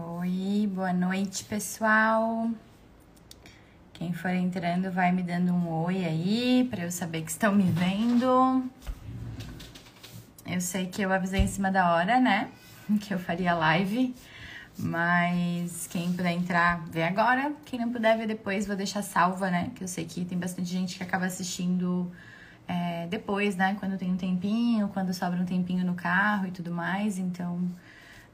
Oi, boa noite, pessoal. Quem for entrando vai me dando um oi aí para eu saber que estão me vendo. Eu sei que eu avisei em cima da hora, né? Que eu faria live, mas quem puder entrar, vê agora. Quem não puder ver depois, vou deixar salva, né? Que eu sei que tem bastante gente que acaba assistindo é, depois, né? Quando tem um tempinho, quando sobra um tempinho no carro e tudo mais. Então,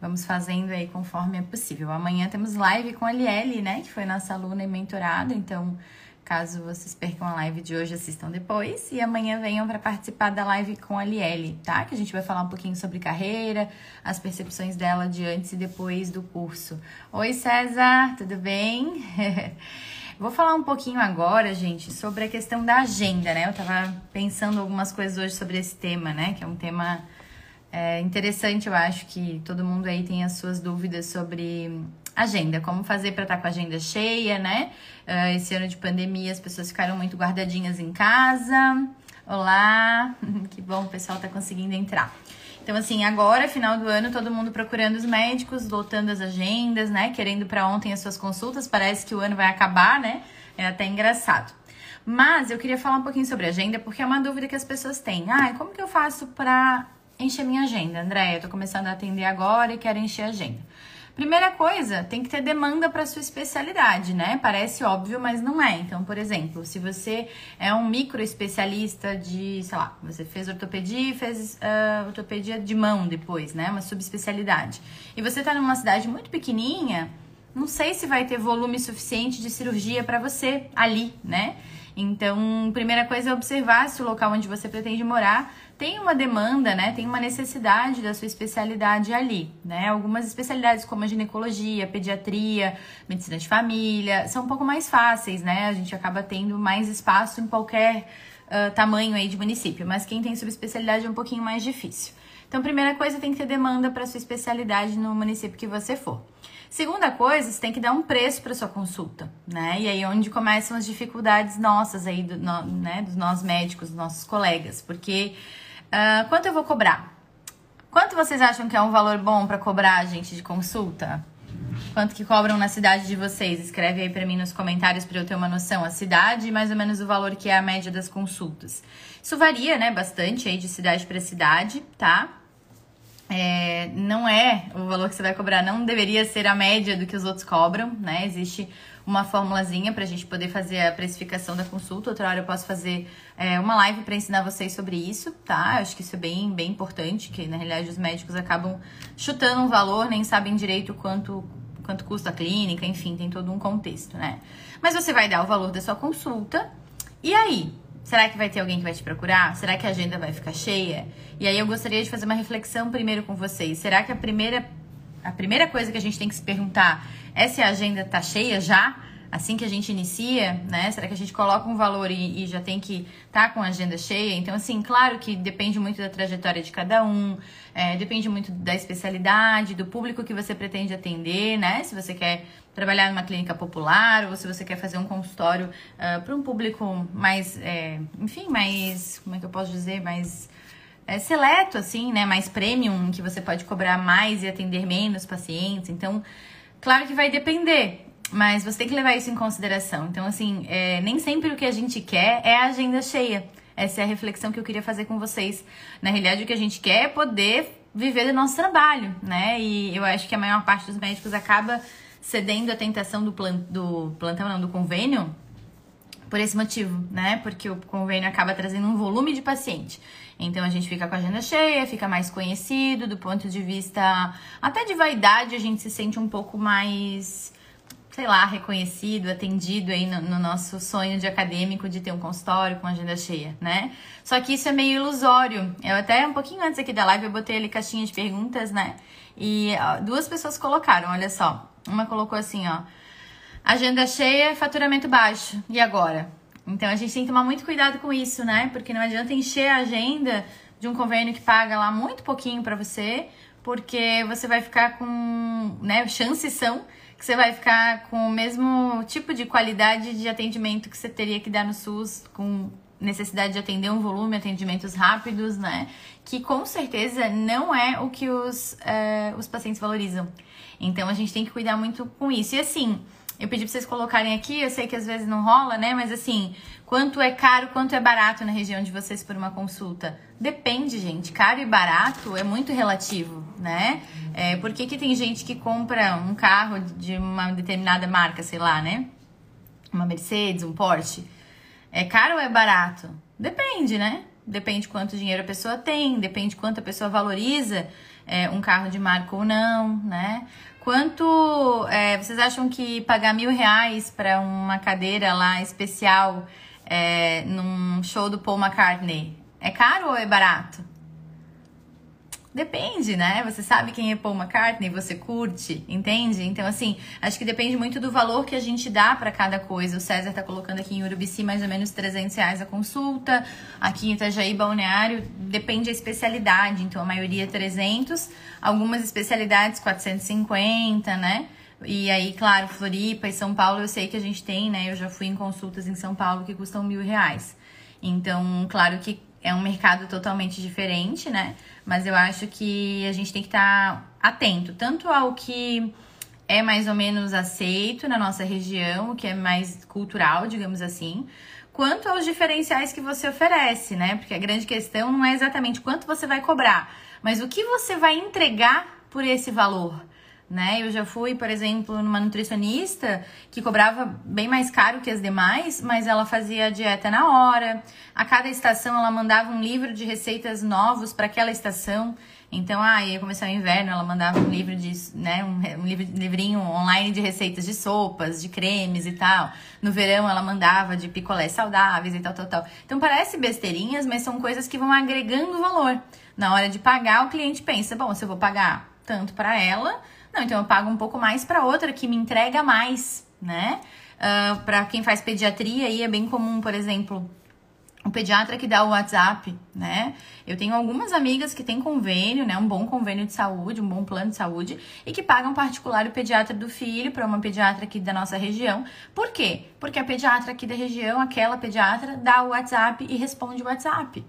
vamos fazendo aí conforme é possível. Amanhã temos live com a Lielle, né? Que foi nossa aluna e mentorada. Então, caso vocês percam a live de hoje, assistam depois. E amanhã venham para participar da live com a Lielle, tá? Que a gente vai falar um pouquinho sobre carreira, as percepções dela de antes e depois do curso. Oi, César, tudo bem? Vou falar um pouquinho agora, gente, sobre a questão da agenda, né? Eu tava pensando algumas coisas hoje sobre esse tema, né? Que é um tema é, interessante, eu acho que todo mundo aí tem as suas dúvidas sobre agenda, como fazer para estar tá com a agenda cheia, né? Uh, esse ano de pandemia as pessoas ficaram muito guardadinhas em casa. Olá, que bom o pessoal tá conseguindo entrar. Então, assim, agora, final do ano, todo mundo procurando os médicos, lotando as agendas, né? Querendo para ontem as suas consultas. Parece que o ano vai acabar, né? É até engraçado. Mas eu queria falar um pouquinho sobre agenda, porque é uma dúvida que as pessoas têm. Ah, como que eu faço para encher minha agenda? André, eu tô começando a atender agora e quero encher a agenda. Primeira coisa, tem que ter demanda para sua especialidade, né? Parece óbvio, mas não é. Então, por exemplo, se você é um micro especialista de, sei lá, você fez ortopedia e fez uh, ortopedia de mão depois, né? Uma subespecialidade. E você está numa cidade muito pequenininha, não sei se vai ter volume suficiente de cirurgia para você ali, né? Então, primeira coisa é observar se o local onde você pretende morar tem uma demanda, né? Tem uma necessidade da sua especialidade ali, né? Algumas especialidades como a ginecologia, pediatria, medicina de família, são um pouco mais fáceis, né? A gente acaba tendo mais espaço em qualquer uh, tamanho aí de município, mas quem tem subespecialidade é um pouquinho mais difícil. Então, primeira coisa, tem que ter demanda para sua especialidade no município que você for. Segunda coisa, você tem que dar um preço para sua consulta, né? E aí é onde começam as dificuldades nossas aí, do, no, né, dos nós médicos, dos nossos colegas, porque Uh, quanto eu vou cobrar? Quanto vocês acham que é um valor bom para cobrar, gente, de consulta? Quanto que cobram na cidade de vocês? Escreve aí para mim nos comentários para eu ter uma noção. A cidade e mais ou menos o valor que é a média das consultas. Isso varia, né, bastante aí de cidade para cidade, tá? É, não é o valor que você vai cobrar, não deveria ser a média do que os outros cobram, né? Existe uma formulazinha para a gente poder fazer a precificação da consulta. Outra hora eu posso fazer é, uma live para ensinar vocês sobre isso, tá? Eu acho que isso é bem, bem importante, que na realidade os médicos acabam chutando um valor, nem sabem direito quanto, quanto custa a clínica, enfim, tem todo um contexto, né? Mas você vai dar o valor da sua consulta, e aí? Será que vai ter alguém que vai te procurar? Será que a agenda vai ficar cheia? E aí eu gostaria de fazer uma reflexão primeiro com vocês. Será que a primeira a primeira coisa que a gente tem que se perguntar é se a agenda tá cheia já, assim que a gente inicia, né? Será que a gente coloca um valor e, e já tem que estar tá com a agenda cheia? Então, assim, claro que depende muito da trajetória de cada um, é, depende muito da especialidade, do público que você pretende atender, né? Se você quer trabalhar numa clínica popular ou se você quer fazer um consultório uh, ah, para um público mais, é, enfim, mais, como é que eu posso dizer, mais é, seleto, assim, né? Mais premium, que você pode cobrar mais e atender menos pacientes. Então, claro que vai depender, mas você tem que levar isso em consideração. Então, assim, é, nem sempre o que a gente quer é a agenda cheia. Essa é a reflexão que eu queria fazer com vocês. Na realidade, o que a gente quer é poder viver do nosso trabalho, né? E eu acho que a maior parte dos médicos acaba cedendo à tentação do, plan do plantão, não, do convênio, por esse motivo, né? Porque o convênio acaba trazendo um volume de paciente. Então a gente fica com a agenda cheia, fica mais conhecido do ponto de vista até de vaidade, a gente se sente um pouco mais, sei lá, reconhecido, atendido aí no, no nosso sonho de acadêmico de ter um consultório com agenda cheia, né? Só que isso é meio ilusório. Eu até um pouquinho antes aqui da live eu botei ali caixinha de perguntas, né? E ó, duas pessoas colocaram, olha só. Uma colocou assim, ó. Agenda cheia, faturamento baixo. E agora? Então a gente tem que tomar muito cuidado com isso, né? Porque não adianta encher a agenda de um convênio que paga lá muito pouquinho para você, porque você vai ficar com, né, chances são que você vai ficar com o mesmo tipo de qualidade de atendimento que você teria que dar no SUS com necessidade de atender um volume, atendimentos rápidos, né? que com certeza não é o que os, uh, os pacientes valorizam. Então a gente tem que cuidar muito com isso. E assim, eu pedi pra vocês colocarem aqui, eu sei que às vezes não rola, né? Mas assim, quanto é caro, quanto é barato na região de vocês por uma consulta? Depende, gente. Caro e barato é muito relativo, né? É, por que, que tem gente que compra um carro de uma determinada marca, sei lá, né? Uma Mercedes, um Porsche. É caro ou é barato? Depende, né? Depende quanto dinheiro a pessoa tem, depende quanto a pessoa valoriza é, um carro de marca ou não, né? Quanto é, vocês acham que pagar mil reais para uma cadeira lá especial é, num show do Paul McCartney é caro ou é barato? Depende, né? Você sabe quem é Paul McCartney, você curte, entende? Então, assim, acho que depende muito do valor que a gente dá para cada coisa. O César tá colocando aqui em Urubici mais ou menos 300 reais a consulta. Aqui em Itajaí, Balneário, depende da especialidade. Então, a maioria 300, algumas especialidades 450, né? E aí, claro, Floripa e São Paulo, eu sei que a gente tem, né? Eu já fui em consultas em São Paulo que custam mil reais. Então, claro que é um mercado totalmente diferente, né? Mas eu acho que a gente tem que estar tá atento tanto ao que é mais ou menos aceito na nossa região, o que é mais cultural, digamos assim, quanto aos diferenciais que você oferece, né? Porque a grande questão não é exatamente quanto você vai cobrar, mas o que você vai entregar por esse valor né? Eu já fui, por exemplo, numa nutricionista que cobrava bem mais caro que as demais, mas ela fazia a dieta na hora. A cada estação ela mandava um livro de receitas novos para aquela estação. Então, ah, ia começar o inverno, ela mandava um livro de, né, um, um livrinho online de receitas de sopas, de cremes e tal. No verão ela mandava de picolés saudáveis e tal, tal, tal. Então parece besteirinhas, mas são coisas que vão agregando valor. Na hora de pagar, o cliente pensa, bom, se eu vou pagar tanto para ela, não, então eu pago um pouco mais para outra que me entrega mais, né? Uh, ah, para quem faz pediatria aí é bem comum, por exemplo, um pediatra que dá o WhatsApp, né? Eu tenho algumas amigas que têm convênio, né? Um bom convênio de saúde, um bom plano de saúde e que pagam particular o pediatra do filho para uma pediatra aqui da nossa região. Por quê? Porque a pediatra aqui da região, aquela pediatra, dá o WhatsApp e responde o WhatsApp.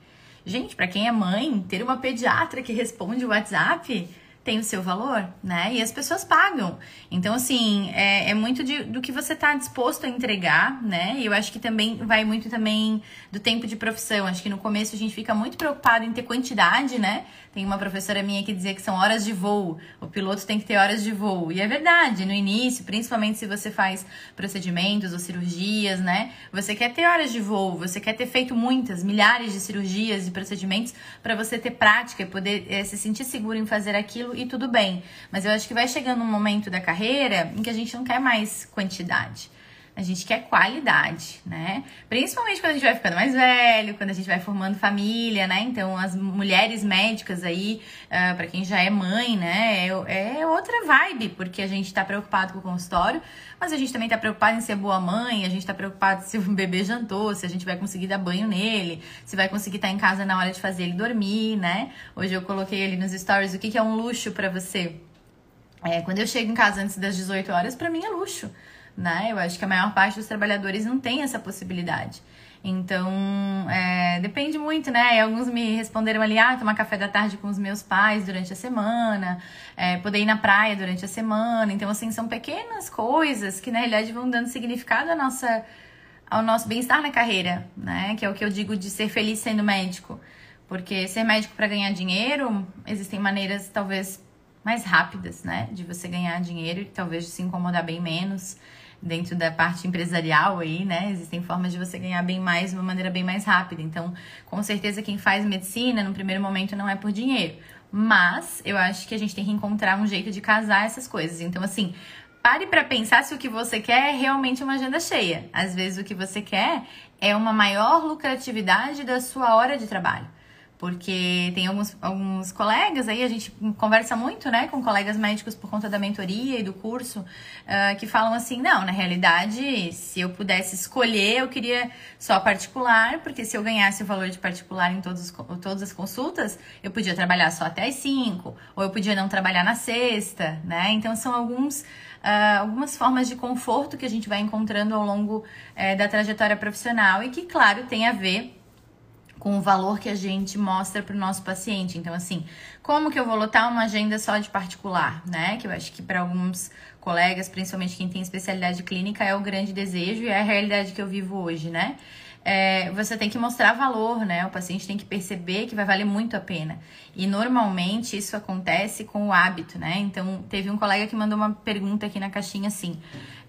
Gente, para quem é mãe, ter uma pediatra que responde o WhatsApp tem o seu valor, né? E as pessoas pagam. Então, assim, é, é muito de, do que você está disposto a entregar, né? E eu acho que também vai muito também do tempo de profissão. Acho que no começo a gente fica muito preocupado em ter quantidade, né? Tem uma professora minha que dizia que são horas de voo. O piloto tem que ter horas de voo. E é verdade, no início, principalmente se você faz procedimentos ou cirurgias, né? Você quer ter horas de voo, você quer ter feito muitas, milhares de cirurgias e procedimentos para você ter prática e poder é, se sentir seguro em fazer aquilo e tudo bem. Mas eu acho que vai chegando um momento da carreira em que a gente não quer mais quantidade. A gente quer qualidade, né? Principalmente quando a gente vai ficando mais velho, quando a gente vai formando família, né? Então, as mulheres médicas aí, uh, ah, para quem já é mãe, né? É, é, outra vibe, porque a gente tá preocupado com o consultório, mas a gente também tá preocupado em ser boa mãe, a gente tá preocupado se o bebê jantou, se a gente vai conseguir dar banho nele, se vai conseguir estar tá em casa na hora de fazer ele dormir, né? Hoje eu coloquei ali nos stories o que, que é um luxo para você. É, quando eu chego em casa antes das 18 horas, para mim é luxo né? Eu acho que a maior parte dos trabalhadores não tem essa possibilidade. Então, é, depende muito, né? Alguns me responderam ali, ah, tomar café da tarde com os meus pais durante a semana, é, poder ir na praia durante a semana. Então, assim, são pequenas coisas que, na realidade, vão dando significado à nossa, ao nosso bem-estar na carreira, né? Que é o que eu digo de ser feliz sendo médico. Porque ser médico para ganhar dinheiro, existem maneiras, talvez, mais rápidas, né? De você ganhar dinheiro e talvez se incomodar bem menos dentro da parte empresarial aí, né? Existem formas de você ganhar bem mais de uma maneira bem mais rápida. Então, com certeza quem faz medicina no primeiro momento não é por dinheiro, mas eu acho que a gente tem que encontrar um jeito de casar essas coisas. Então, assim, pare para pensar se o que você quer é realmente uma agenda cheia. Às vezes o que você quer é uma maior lucratividade da sua hora de trabalho. Porque tem alguns, alguns colegas aí, a gente conversa muito, né, com colegas médicos por conta da mentoria e do curso, uh, que falam assim: não, na realidade, se eu pudesse escolher, eu queria só particular, porque se eu ganhasse o valor de particular em todos, todas as consultas, eu podia trabalhar só até as 5, ou eu podia não trabalhar na sexta, né? Então, são alguns. Uh, algumas formas de conforto que a gente vai encontrando ao longo uh, da trajetória profissional e que, claro, tem a ver com o valor que a gente mostra para o nosso paciente. Então, assim, como que eu vou lotar uma agenda só de particular, né? Que eu acho que para alguns colegas, principalmente quem tem especialidade clínica, é o grande desejo e é a realidade que eu vivo hoje, né? É, você tem que mostrar valor, né? O paciente tem que perceber que vai valer muito a pena. E normalmente isso acontece com o hábito, né? Então, teve um colega que mandou uma pergunta aqui na caixinha assim: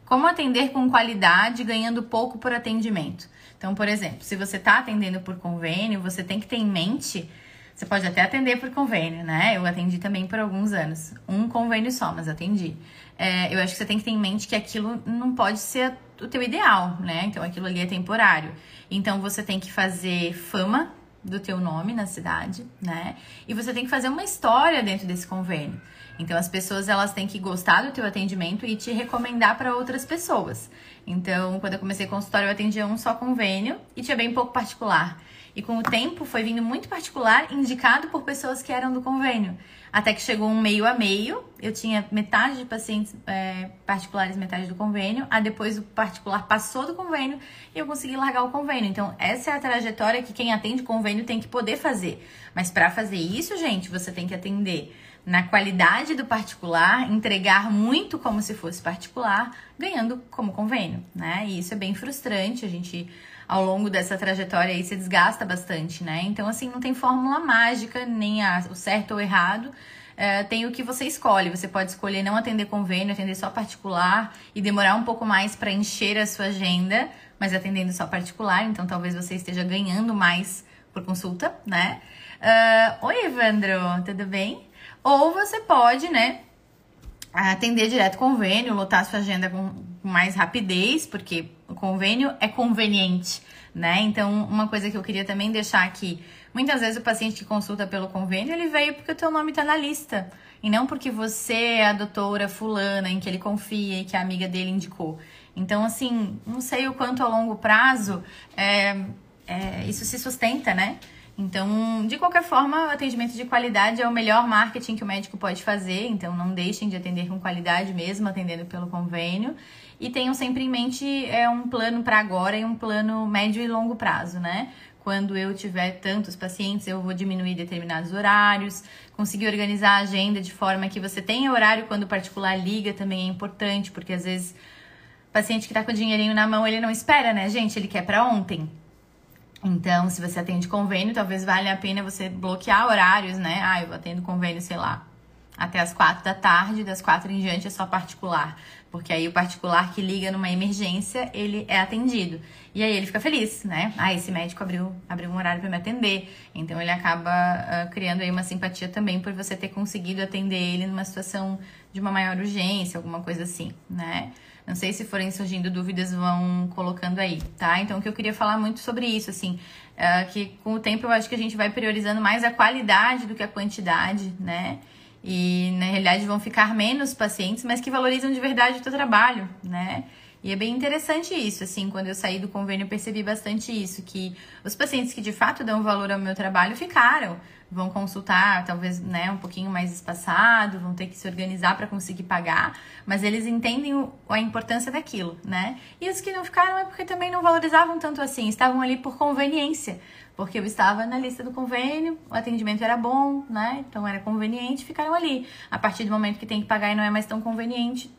Como atender com qualidade ganhando pouco por atendimento? Então, por exemplo, se você está atendendo por convênio, você tem que ter em mente. Você pode até atender por convênio, né? Eu atendi também por alguns anos. Um convênio só, mas atendi. É, eu acho que você tem que ter em mente que aquilo não pode ser o teu ideal, né? Então aquilo ali é temporário. Então você tem que fazer fama do teu nome na cidade, né? E você tem que fazer uma história dentro desse convênio. Então as pessoas elas têm que gostar do teu atendimento e te recomendar para outras pessoas. Então, quando eu comecei consultório, eu atendia um só convênio e tinha bem pouco particular. E com o tempo foi vindo muito particular, indicado por pessoas que eram do convênio. Até que chegou um meio a meio, eu tinha metade de pacientes é, particulares, metade do convênio. Aí depois o particular passou do convênio e eu consegui largar o convênio. Então, essa é a trajetória que quem atende convênio tem que poder fazer. Mas para fazer isso, gente, você tem que atender na qualidade do particular, entregar muito como se fosse particular, ganhando como convênio, né? E isso é bem frustrante, a gente ao longo dessa trajetória aí se desgasta bastante, né? Então, assim, não tem fórmula mágica, nem a, o certo ou errado. É, tem o que você escolhe. Você pode escolher não atender convênio, atender só particular e demorar um pouco mais para encher a sua agenda, mas atendendo só particular. Então, talvez você esteja ganhando mais por consulta, né? Uh, Oi, Evandro, tudo bem? Ou você pode, né, atender direto convênio, lotar sua agenda com mais rapidez, porque o convênio é conveniente, né? Então, uma coisa que eu queria também deixar aqui, muitas vezes o paciente que consulta pelo convênio, ele veio porque o teu nome está na lista, e não porque você é a doutora fulana em que ele confia e que a amiga dele indicou. Então, assim, não sei o quanto a longo prazo é, é, isso se sustenta, né? Então, de qualquer forma, o atendimento de qualidade é o melhor marketing que o médico pode fazer. Então, não deixem de atender com qualidade mesmo, atendendo pelo convênio. E tenham sempre em mente é, um plano para agora e um plano médio e longo prazo, né? Quando eu tiver tantos pacientes, eu vou diminuir determinados horários, conseguir organizar a agenda de forma que você tenha horário quando o particular liga também é importante, porque às vezes o paciente que está com o dinheirinho na mão, ele não espera, né, gente? Ele quer para ontem. Então, se você atende convênio, talvez valha a pena você bloquear horários, né? Ah, eu atendo convênio, sei lá, até as quatro da tarde, das quatro em diante é só particular. Porque aí o particular que liga numa emergência, ele é atendido. E aí ele fica feliz, né? Ah, esse médico abriu, abriu um horário para me atender. Então ele acaba uh, criando aí uma simpatia também por você ter conseguido atender ele numa situação de uma maior urgência, alguma coisa assim, né? Não sei se forem surgindo dúvidas, vão colocando aí, tá? Então, o que eu queria falar muito sobre isso, assim, é que com o tempo eu acho que a gente vai priorizando mais a qualidade do que a quantidade, né? E na realidade vão ficar menos pacientes, mas que valorizam de verdade o teu trabalho, né? E é bem interessante isso, assim, quando eu saí do convênio eu percebi bastante isso, que os pacientes que de fato dão valor ao meu trabalho ficaram vão consultar, talvez, né, um pouquinho mais espaçado, vão ter que se organizar para conseguir pagar, mas eles entendem o, a importância daquilo, né? E os que não ficaram é porque também não valorizavam tanto assim, estavam ali por conveniência, porque eu estava na lista do convênio, o atendimento era bom, né? Então era conveniente, ficaram ali. A partir do momento que tem que pagar e não é mais tão conveniente,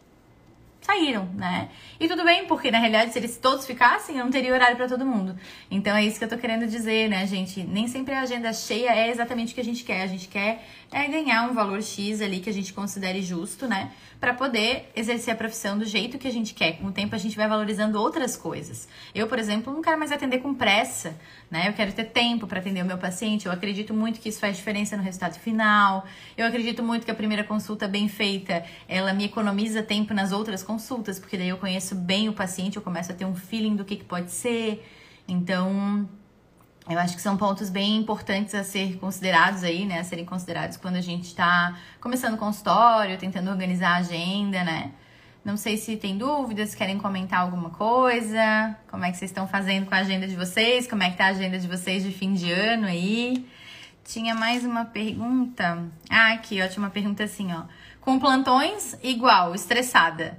saíram, né? E tudo bem, porque na realidade, se eles todos ficassem, não teria horário para todo mundo. Então é isso que eu tô querendo dizer, né, gente? Nem sempre a agenda cheia é exatamente o que a gente quer. A gente quer é ganhar um valor X ali que a gente considere justo, né? Para poder exercer a profissão do jeito que a gente quer. Com o tempo a gente vai valorizando outras coisas. Eu, por exemplo, não quero mais atender com pressa, né? Eu quero ter tempo para atender o meu paciente. Eu acredito muito que isso faz diferença no resultado final. Eu acredito muito que a primeira consulta bem feita, ela me economiza tempo nas outras consultas, porque daí eu conheço bem o paciente, eu começo a ter um feeling do que, que pode ser. Então, eu acho que são pontos bem importantes a ser considerados aí, né? A serem considerados quando a gente está começando o consultório, tentando organizar a agenda, né? Não sei se tem dúvidas, querem comentar alguma coisa, como é que vocês estão fazendo com a agenda de vocês, como é que tá a agenda de vocês de fim de ano aí. Tinha mais uma pergunta. Ah, aqui, ótima pergunta assim, ó. Com plantões, igual, estressada.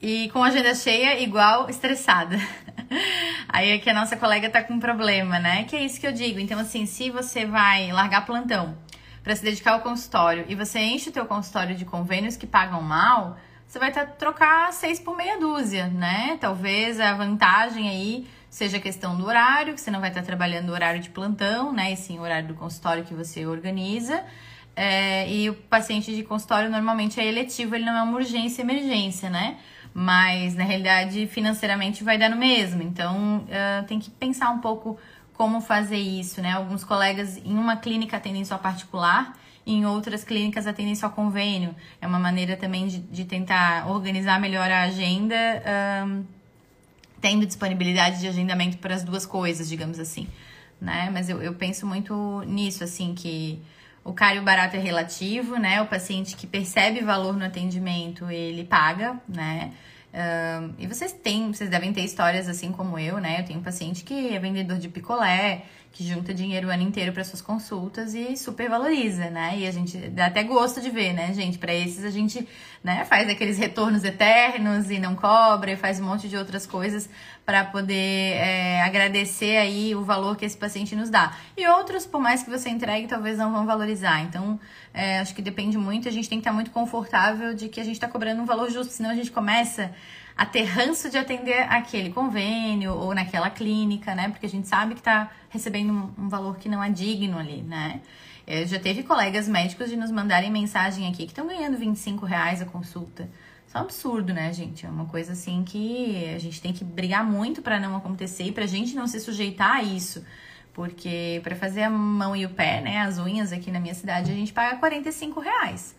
E com agenda cheia, igual, estressada. Aí é que a nossa colega tá com um problema, né? Que é isso que eu digo. Então, assim, se você vai largar plantão para se dedicar ao consultório e você enche o teu consultório de convênios que pagam mal, você vai que trocar seis por meia dúzia, né? Talvez a vantagem aí seja a questão do horário, que você não vai estar trabalhando o horário de plantão, né? E sim o horário do consultório que você organiza. É, e o paciente de consultório normalmente é eletivo, ele não é uma urgência emergência, né? Mas na realidade, financeiramente vai dar no mesmo. Então uh, tem que pensar um pouco como fazer isso, né? Alguns colegas em uma clínica atendem só particular, em outras clínicas atendem só convênio. É uma maneira também de, de tentar organizar melhor a agenda, um, tendo disponibilidade de agendamento para as duas coisas, digamos assim, né? Mas eu, eu penso muito nisso, assim, que o caro e o barato é relativo, né? O paciente que percebe valor no atendimento, ele paga, né? E vocês têm, vocês devem ter histórias assim como eu, né? Eu tenho um paciente que é vendedor de picolé, que junta dinheiro o ano inteiro para suas consultas e super valoriza, né? E a gente dá até gosto de ver, né, gente? Para esses a gente, né, faz aqueles retornos eternos e não cobra e faz um monte de outras coisas para poder é, agradecer aí o valor que esse paciente nos dá. E outros, por mais que você entregue, talvez não vão valorizar. Então, é, acho que depende muito. A gente tem que estar muito confortável de que a gente está cobrando um valor justo, senão a gente começa a ter ranço de atender aquele convênio ou naquela clínica, né? Porque a gente sabe que está recebendo um, um, valor que não é digno ali, né? Eu já teve colegas médicos de nos mandarem mensagem aqui que estão ganhando 25 reais a consulta. Um absurdo, né, gente? É uma coisa assim que a gente tem que brigar muito para não acontecer e pra gente não se sujeitar a isso. Porque para fazer a mão e o pé, né, as unhas aqui na minha cidade, a gente paga 45 reais.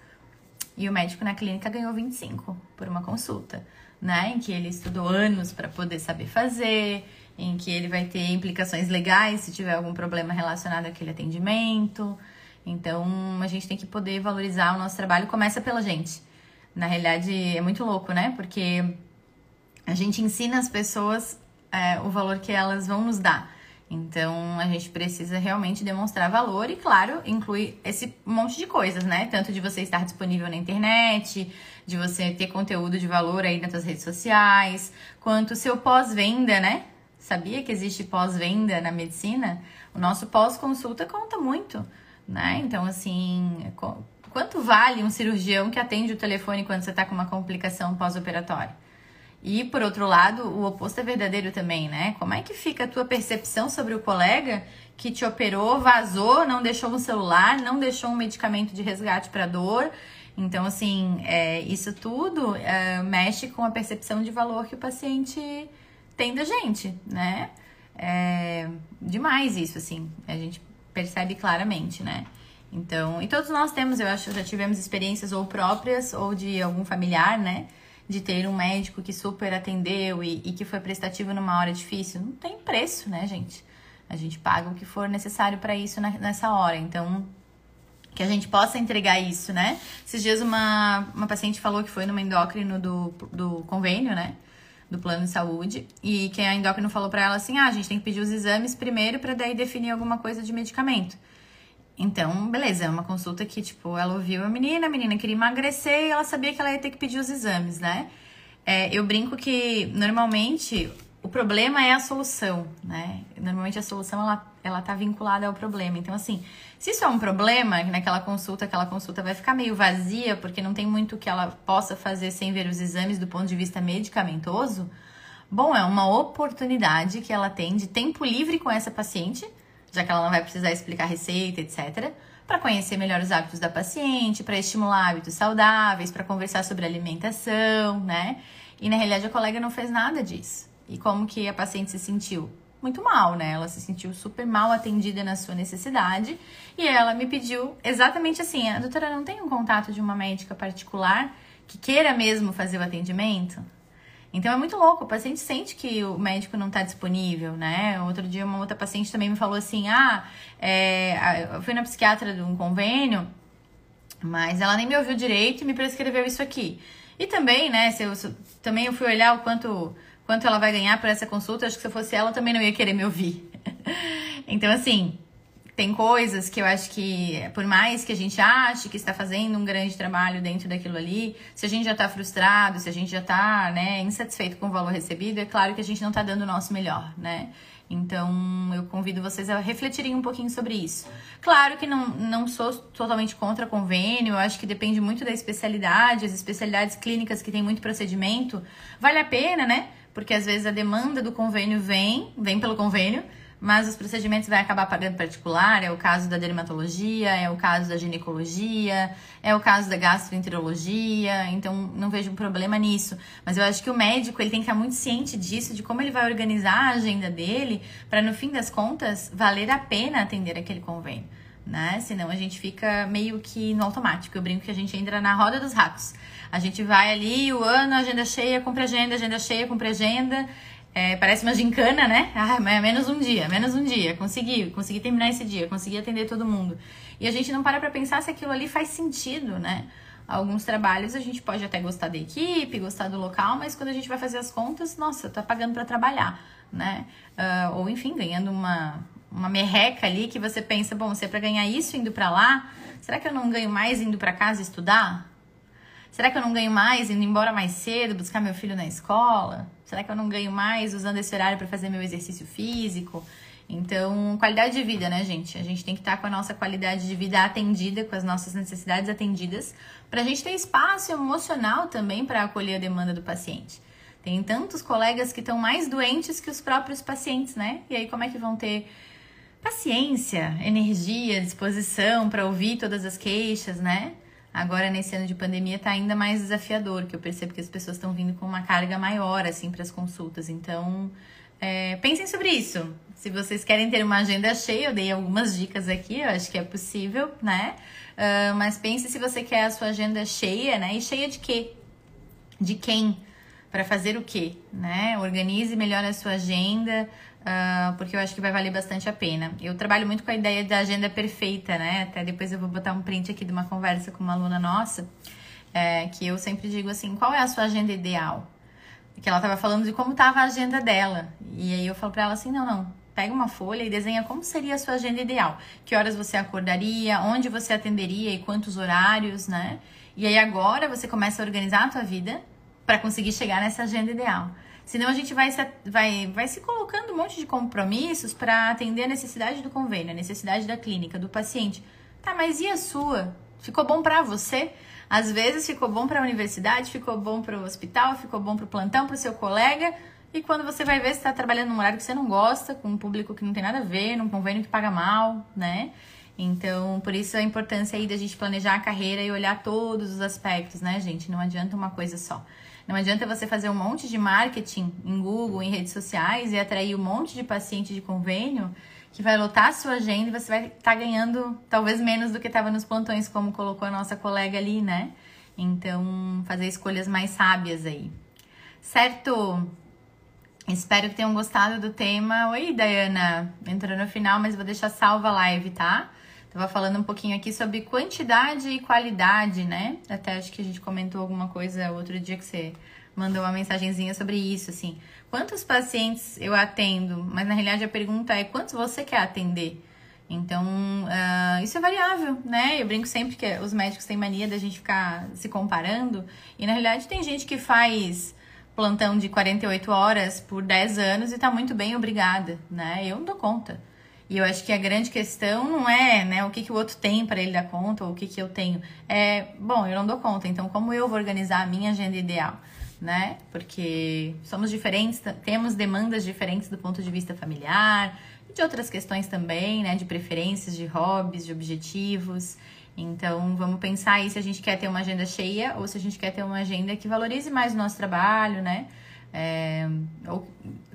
E o médico na clínica ganhou 25 por uma consulta né? Em que ele estudou anos para poder saber fazer, em que ele vai ter implicações legais se tiver algum problema relacionado àquele atendimento. Então, a gente tem que poder valorizar o nosso trabalho. Começa pela gente. Na realidade, é muito louco, né? Porque a gente ensina as pessoas é, o valor que elas vão nos dar. Então, a gente precisa realmente demonstrar valor e, claro, inclui esse monte de coisas, né? Tanto de você estar disponível na internet, de você ter conteúdo de valor aí nas suas redes sociais, quanto seu pós-venda, né? Sabia que existe pós-venda na medicina? O nosso pós-consulta conta muito, né? Então, assim, quanto vale um cirurgião que atende o telefone quando você está com uma complicação pós-operatória? E, por outro lado, o oposto é verdadeiro também, né? Como é que fica a tua percepção sobre o colega que te operou, vazou, não deixou um celular, não deixou um medicamento de resgate para dor? Então, assim, é, isso tudo é, mexe com a percepção de valor que o paciente tem da gente, né? É demais isso, assim, a gente percebe claramente, né? Então, e todos nós temos, eu acho, já tivemos experiências ou próprias ou de algum familiar, né? de ter um médico que super atendeu e, e que foi prestativo numa hora difícil, não tem preço, né, gente? A gente paga o que for necessário para isso na, nessa hora. Então, que a gente possa entregar isso, né? Esses dias uma, uma paciente falou que foi numa endócrino do, do convênio, né? Do plano de saúde. E que a endócrino falou para ela assim: ah, a gente tem que pedir os exames primeiro para daí definir alguma coisa de medicamento. Então, beleza, é uma consulta que, tipo, ela ouviu a menina, a menina queria emagrecer e ela sabia que ela ia ter que pedir os exames, né? É, eu brinco que, normalmente, o problema é a solução, né? Normalmente a solução, ela, ela tá vinculada ao problema. Então, assim, se isso é um problema, naquela consulta, aquela consulta vai ficar meio vazia, porque não tem muito que ela possa fazer sem ver os exames do ponto de vista medicamentoso, bom, é uma oportunidade que ela tem de tempo livre com essa paciente já que ela não vai precisar explicar receita, etc., para conhecer melhor os hábitos da paciente, para estimular hábitos saudáveis, para conversar sobre alimentação, né? E na realidade a colega não fez nada disso. E como que a paciente se sentiu? Muito mal, né? Ela se sentiu super mal atendida na sua necessidade e ela me pediu exatamente assim: a doutora não tem um contato de uma médica particular que queira mesmo fazer o atendimento? Então é muito louco, o paciente sente que o médico não está disponível, né? Outro dia uma outra paciente também me falou assim: ah, é, eu fui na psiquiatra de um convênio, mas ela nem me ouviu direito e me prescreveu isso aqui. E também, né, se eu, se, também eu fui olhar o quanto, quanto ela vai ganhar por essa consulta, acho que se eu fosse ela, também não ia querer me ouvir. então, assim, tem coisas que eu acho que, por mais que a gente ache que está fazendo um grande trabalho dentro daquilo ali, se a gente já está frustrado, se a gente já está né, insatisfeito com o valor recebido, é claro que a gente não está dando o nosso melhor, né? Então, eu convido vocês a refletirem um pouquinho sobre isso. Claro que não, não sou totalmente contra convênio, eu acho que depende muito da especialidade, as especialidades clínicas que tem muito procedimento, vale a pena, né? Porque às vezes a demanda do convênio vem, vem pelo convênio, mas os procedimentos vai acabar pagando particular, é o caso da dermatologia, é o caso da ginecologia, é o caso da gastroenterologia, então não vejo um problema nisso. Mas eu acho que o médico ele tem que estar muito ciente disso, de como ele vai organizar a agenda dele, para no fim das contas valer a pena atender aquele convênio. Né? Senão a gente fica meio que no automático. Eu brinco que a gente entra na roda dos ratos. A gente vai ali, o ano, agenda cheia, compra agenda, agenda cheia, compra agenda, é, parece uma gincana, né? Ah, mas é menos um dia, menos um dia. Consegui, consegui terminar esse dia, consegui atender todo mundo. E a gente não para pra pensar se aquilo ali faz sentido, né? Alguns trabalhos a gente pode até gostar da equipe, gostar do local, mas quando a gente vai fazer as contas, nossa, tá pagando para trabalhar, né? Uh, ou enfim, ganhando uma, uma merreca ali que você pensa, bom, se é pra ganhar isso indo para lá, será que eu não ganho mais indo para casa estudar? Será que eu não ganho mais indo embora mais cedo, buscar meu filho na escola? Será que eu não ganho mais usando esse horário para fazer meu exercício físico? Então, qualidade de vida, né, gente? A gente tem que estar com a nossa qualidade de vida atendida, com as nossas necessidades atendidas, para a gente ter espaço emocional também para acolher a demanda do paciente. Tem tantos colegas que estão mais doentes que os próprios pacientes, né? E aí, como é que vão ter paciência, energia, disposição para ouvir todas as queixas, né? Agora, nesse ano de pandemia, tá ainda mais desafiador, que eu percebo que as pessoas estão vindo com uma carga maior, assim, para as consultas. Então, é, pensem sobre isso. Se vocês querem ter uma agenda cheia, eu dei algumas dicas aqui, eu acho que é possível, né? Uh, mas pense se você quer a sua agenda cheia, né? E cheia de quê? De quem? Para fazer o quê, né? Organize melhor a sua agenda, uh, porque eu acho que vai valer bastante a pena. Eu trabalho muito com a ideia da agenda perfeita, né? Até depois eu vou botar um print aqui de uma conversa com uma aluna nossa, é, que eu sempre digo assim: qual é a sua agenda ideal? Que ela estava falando de como estava a agenda dela. E aí eu falo para ela assim: não, não. Pega uma folha e desenha como seria a sua agenda ideal. Que horas você acordaria, onde você atenderia e quantos horários, né? E aí agora você começa a organizar a tua vida para conseguir chegar nessa agenda ideal. Senão a gente vai se, vai, vai se colocando um monte de compromissos para atender a necessidade do convênio, a necessidade da clínica, do paciente. Tá, mas e a sua? Ficou bom para você? Às vezes ficou bom para a universidade, ficou bom para o hospital, ficou bom para o plantão, para o seu colega. E quando você vai ver, você está trabalhando num horário que você não gosta, com um público que não tem nada a ver, num convênio que paga mal, né? Então, por isso a importância aí da gente planejar a carreira e olhar todos os aspectos, né, gente? Não adianta uma coisa só. Não adianta você fazer um monte de marketing em Google, em redes sociais e atrair um monte de paciente de convênio que vai lotar a sua agenda e você vai estar tá ganhando talvez menos do que estava nos plantões, como colocou a nossa colega ali, né? Então, fazer escolhas mais sábias aí. Certo? Espero que tenham gostado do tema. Oi, Dayana. Entrou no final, mas vou deixar salva a live, tá? Tava falando um pouquinho aqui sobre quantidade e qualidade, né? Até acho que a gente comentou alguma coisa outro dia que você mandou uma mensagenzinha sobre isso, assim. Quantos pacientes eu atendo? Mas na realidade a pergunta é quantos você quer atender? Então, uh, isso é variável, né? Eu brinco sempre que os médicos têm mania da gente ficar se comparando. E na realidade tem gente que faz plantão de 48 horas por 10 anos e tá muito bem, obrigada, né? Eu não dou conta. E eu acho que a grande questão não é né, o que, que o outro tem para ele dar conta ou o que, que eu tenho. É, bom, eu não dou conta, então como eu vou organizar a minha agenda ideal? Né? Porque somos diferentes, temos demandas diferentes do ponto de vista familiar, e de outras questões também, né? De preferências, de hobbies, de objetivos. Então, vamos pensar aí se a gente quer ter uma agenda cheia ou se a gente quer ter uma agenda que valorize mais o nosso trabalho, né? É, ou,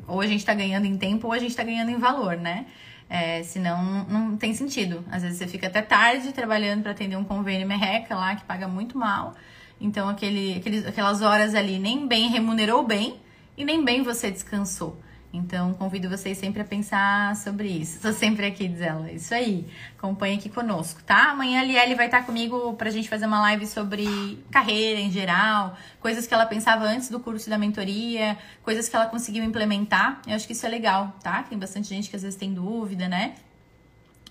ou a gente está ganhando em tempo ou a gente está ganhando em valor, né? É, senão não tem sentido. Às vezes você fica até tarde trabalhando para atender um convênio merreca lá que paga muito mal. Então aquele, aqueles, aquelas horas ali nem bem remunerou bem e nem bem você descansou. Então, convido vocês sempre a pensar sobre isso. Estou sempre aqui, diz ela. Isso aí. Acompanhe aqui conosco, tá? Amanhã a Lielle vai estar comigo pra gente fazer uma live sobre carreira em geral, coisas que ela pensava antes do curso da mentoria, coisas que ela conseguiu implementar. Eu acho que isso é legal, tá? Tem bastante gente que às vezes tem dúvida, né?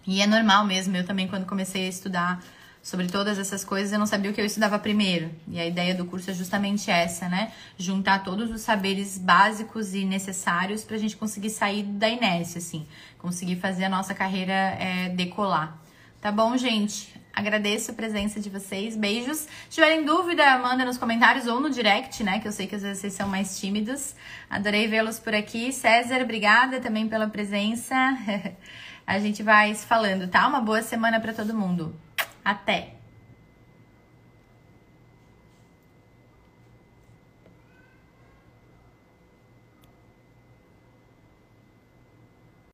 E é normal mesmo, eu também quando comecei a estudar sobre todas essas coisas, eu não sabia o que eu estudava primeiro. E a ideia do curso é justamente essa, né? Juntar todos os saberes básicos e necessários para a gente conseguir sair da inércia, assim, conseguir fazer a nossa carreira é, decolar. Tá bom, gente? Agradeço a presença de vocês. Beijos. Se tiverem dúvida, manda nos comentários ou no direct, né? Que eu sei que às vezes vocês são mais tímidos. Adorei vê-los por aqui. César, obrigada também pela presença. a gente vai se falando, tá? Uma boa semana para todo mundo. Até!